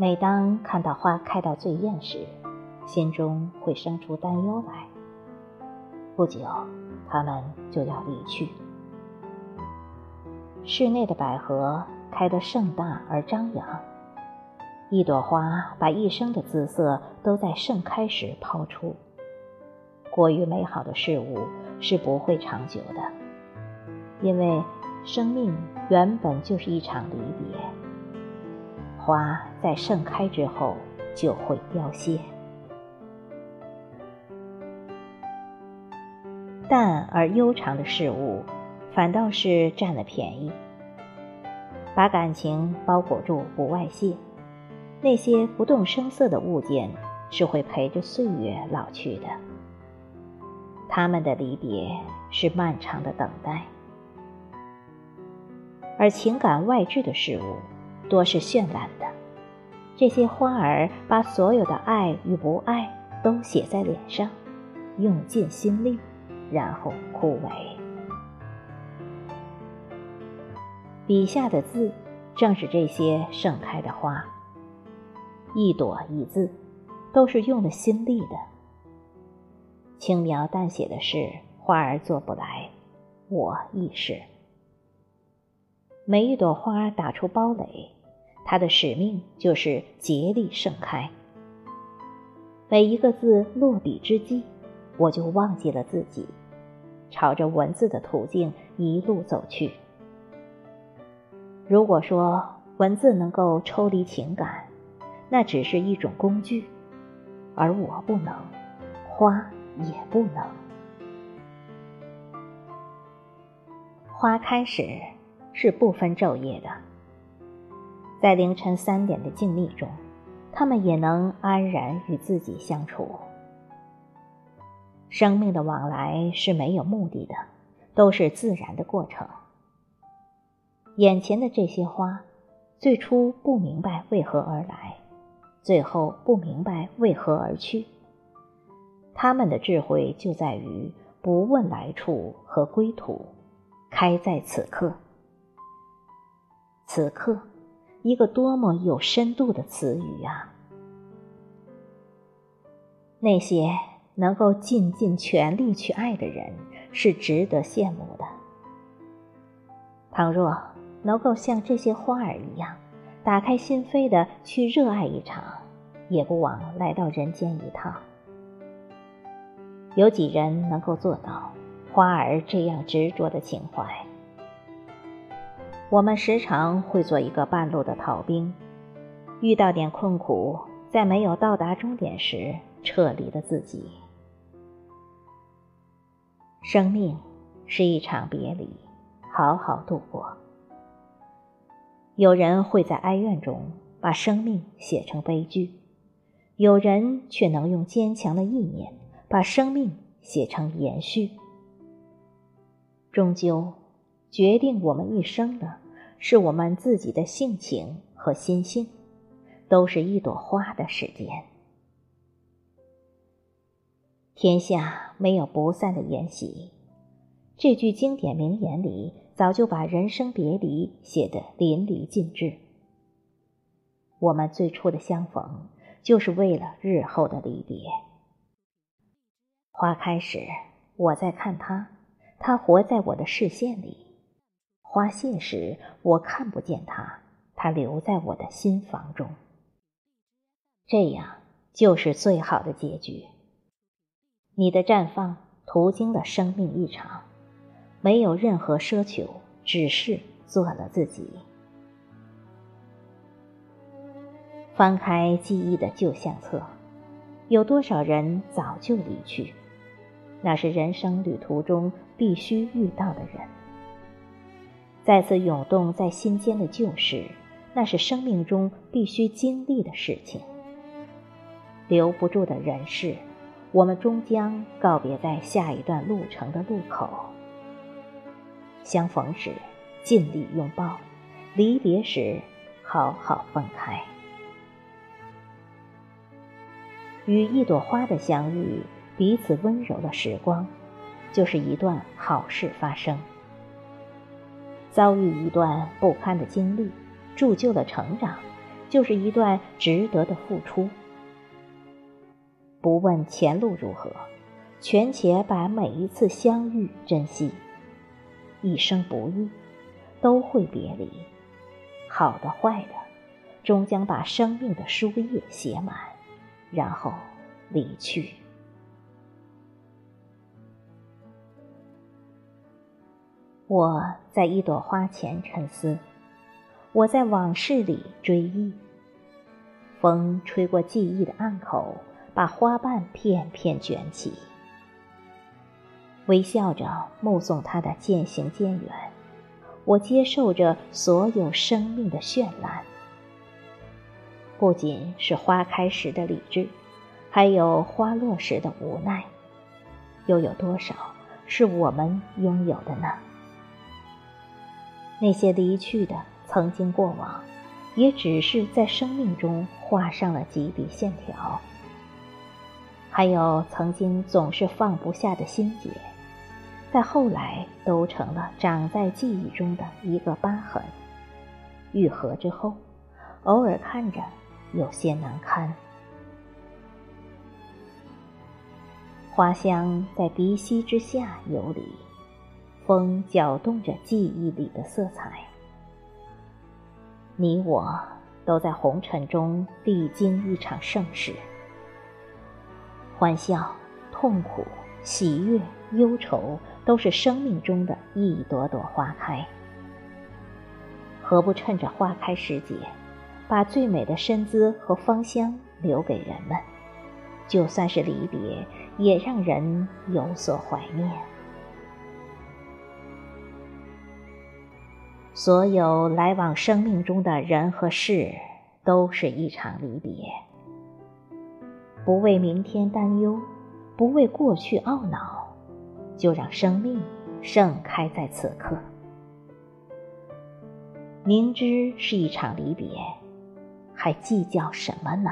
每当看到花开到最艳时，心中会生出担忧来。不久，它们就要离去。室内的百合开得盛大而张扬，一朵花把一生的姿色都在盛开时抛出。过于美好的事物是不会长久的，因为生命原本就是一场离别。花在盛开之后就会凋谢，淡而悠长的事物，反倒是占了便宜。把感情包裹住不外泄，那些不动声色的物件是会陪着岁月老去的。他们的离别是漫长的等待，而情感外置的事物。多是绚烂的，这些花儿把所有的爱与不爱都写在脸上，用尽心力，然后枯萎。笔下的字，正是这些盛开的花。一朵一字，都是用了心力的。轻描淡写的事，花儿做不来，我亦是。每一朵花打出苞蕾。他的使命就是竭力盛开。每一个字落笔之际，我就忘记了自己，朝着文字的途径一路走去。如果说文字能够抽离情感，那只是一种工具，而我不能，花也不能。花开时是不分昼夜的。在凌晨三点的静谧中，他们也能安然与自己相处。生命的往来是没有目的的，都是自然的过程。眼前的这些花，最初不明白为何而来，最后不明白为何而去。他们的智慧就在于不问来处和归途，开在此刻。此刻。一个多么有深度的词语啊！那些能够尽尽全力去爱的人，是值得羡慕的。倘若能够像这些花儿一样，打开心扉的去热爱一场，也不枉来到人间一趟。有几人能够做到花儿这样执着的情怀？我们时常会做一个半路的逃兵，遇到点困苦，在没有到达终点时撤离了自己。生命是一场别离，好好度过。有人会在哀怨中把生命写成悲剧，有人却能用坚强的意念把生命写成延续。终究。决定我们一生的，是我们自己的性情和心性，都是一朵花的时间。天下没有不散的筵席，这句经典名言里早就把人生别离写得淋漓尽致。我们最初的相逢，就是为了日后的离别。花开时，我在看它，它活在我的视线里。花谢时，我看不见它，它留在我的心房中。这样就是最好的结局。你的绽放途经了生命一场，没有任何奢求，只是做了自己。翻开记忆的旧相册，有多少人早就离去？那是人生旅途中必须遇到的人。再次涌动在心间的旧事，那是生命中必须经历的事情。留不住的人事，我们终将告别在下一段路程的路口。相逢时，尽力拥抱；离别时，好好分开。与一朵花的相遇，彼此温柔的时光，就是一段好事发生。遭遇一段不堪的经历，铸就了成长，就是一段值得的付出。不问前路如何，全且把每一次相遇珍惜。一生不易，都会别离，好的坏的，终将把生命的书页写满，然后离去。我在一朵花前沉思，我在往事里追忆。风吹过记忆的暗口，把花瓣片片卷起。微笑着目送它的渐行渐远，我接受着所有生命的绚烂。不仅是花开时的理智，还有花落时的无奈。又有多少是我们拥有的呢？那些离去的曾经过往，也只是在生命中画上了几笔线条。还有曾经总是放不下的心结，在后来都成了长在记忆中的一个疤痕。愈合之后，偶尔看着有些难堪。花香在鼻息之下游离。风搅动着记忆里的色彩，你我都在红尘中历经一场盛世，欢笑、痛苦、喜悦、忧愁，都是生命中的一朵朵花开。何不趁着花开时节，把最美的身姿和芳香留给人们？就算是离别，也让人有所怀念。所有来往生命中的人和事，都是一场离别。不为明天担忧，不为过去懊恼，就让生命盛开在此刻。明知是一场离别，还计较什么呢？